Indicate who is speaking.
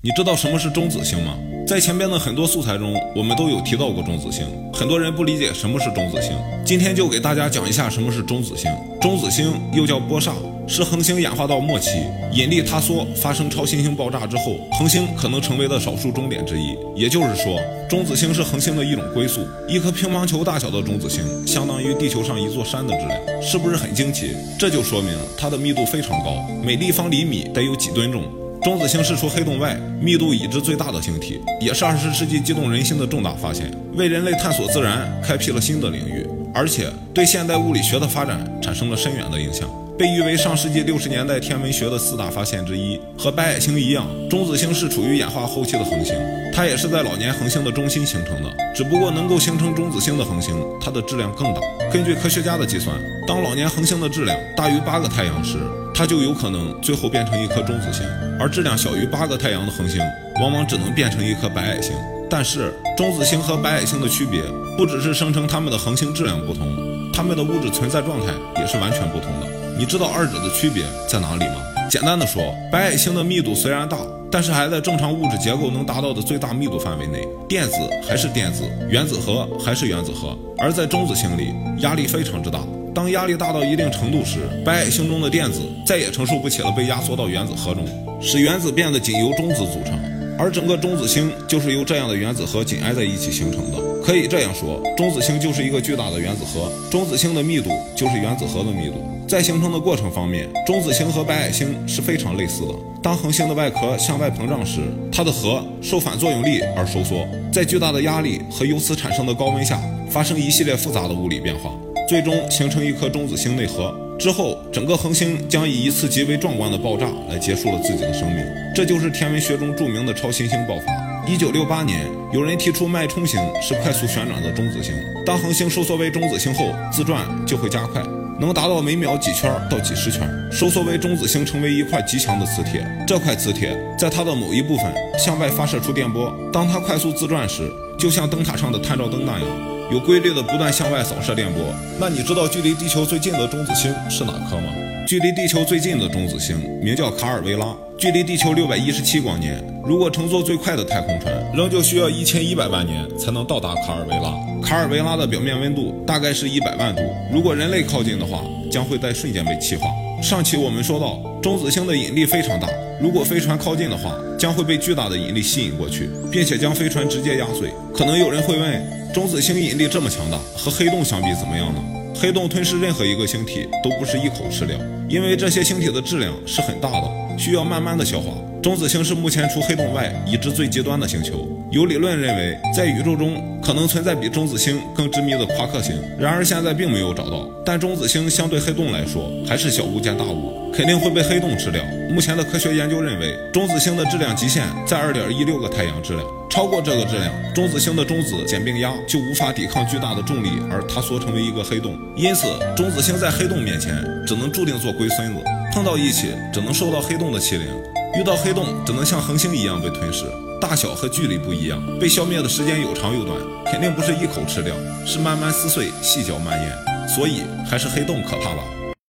Speaker 1: 你知道什么是中子星吗？在前边的很多素材中，我们都有提到过中子星。很多人不理解什么是中子星，今天就给大家讲一下什么是中子星。中子星又叫波煞，是恒星演化到末期，引力塌缩发生超新星爆炸之后，恒星可能成为的少数终点之一。也就是说，中子星是恒星的一种归宿。一颗乒乓球大小的中子星，相当于地球上一座山的质量，是不是很惊奇？这就说明它的密度非常高，每立方厘米得有几吨重。中子星是除黑洞外密度已知最大的星体，也是二十世纪激动人心的重大发现，为人类探索自然开辟了新的领域，而且对现代物理学的发展产生了深远的影响，被誉为上世纪六十年代天文学的四大发现之一。和白矮星一样，中子星是处于演化后期的恒星，它也是在老年恒星的中心形成的。只不过能够形成中子星的恒星，它的质量更大。根据科学家的计算，当老年恒星的质量大于八个太阳时，它就有可能最后变成一颗中子星，而质量小于八个太阳的恒星，往往只能变成一颗白矮星。但是，中子星和白矮星的区别，不只是声称它们的恒星质量不同，它们的物质存在状态也是完全不同的。你知道二者的区别在哪里吗？简单的说，白矮星的密度虽然大，但是还在正常物质结构能达到的最大密度范围内，电子还是电子，原子核还是原子核。而在中子星里，压力非常之大。当压力大到一定程度时，白矮星中的电子再也承受不起了，被压缩到原子核中，使原子变得仅由中子组成。而整个中子星就是由这样的原子核紧挨在一起形成的。可以这样说，中子星就是一个巨大的原子核，中子星的密度就是原子核的密度。在形成的过程方面，中子星和白矮星是非常类似的。当恒星的外壳向外膨胀时，它的核受反作用力而收缩，在巨大的压力和由此产生的高温下，发生一系列复杂的物理变化。最终形成一颗中子星内核之后，整个恒星将以一次极为壮观的爆炸来结束了自己的生命。这就是天文学中著名的超新星爆发。一九六八年，有人提出脉冲星是快速旋转的中子星。当恒星收缩为中子星后，自转就会加快，能达到每秒几圈到几十圈。收缩为中子星成为一块极强的磁铁，这块磁铁在它的某一部分向外发射出电波。当它快速自转时，就像灯塔上的探照灯那样。有规律的不断向外扫射电波。那你知道距离地球最近的中子星是哪颗吗？距离地球最近的中子星名叫卡尔维拉，距离地球六百一十七光年。如果乘坐最快的太空船，仍旧需要一千一百万年才能到达卡尔维拉。卡尔维拉的表面温度大概是一百万度，如果人类靠近的话，将会在瞬间被气化。上期我们说到，中子星的引力非常大，如果飞船靠近的话，将会被巨大的引力吸引过去，并且将飞船直接压碎。可能有人会问。中子星引力这么强大，和黑洞相比怎么样呢？黑洞吞噬任何一个星体都不是一口吃掉，因为这些星体的质量是很大的，需要慢慢的消化。中子星是目前除黑洞外已知最极端的星球。有理论认为，在宇宙中可能存在比中子星更致密的夸克星，然而现在并没有找到。但中子星相对黑洞来说还是小巫见大巫，肯定会被黑洞吃掉。目前的科学研究认为，中子星的质量极限在二点一六个太阳质量。超过这个质量，中子星的中子简并压就无法抵抗巨大的重力而塌缩成为一个黑洞。因此，中子星在黑洞面前只能注定做龟孙子，碰到一起只能受到黑洞的欺凌，遇到黑洞只能像恒星一样被吞噬。大小和距离不一样，被消灭的时间有长有短，肯定不是一口吃掉，是慢慢撕碎、细嚼慢咽。所以，还是黑洞可怕吧。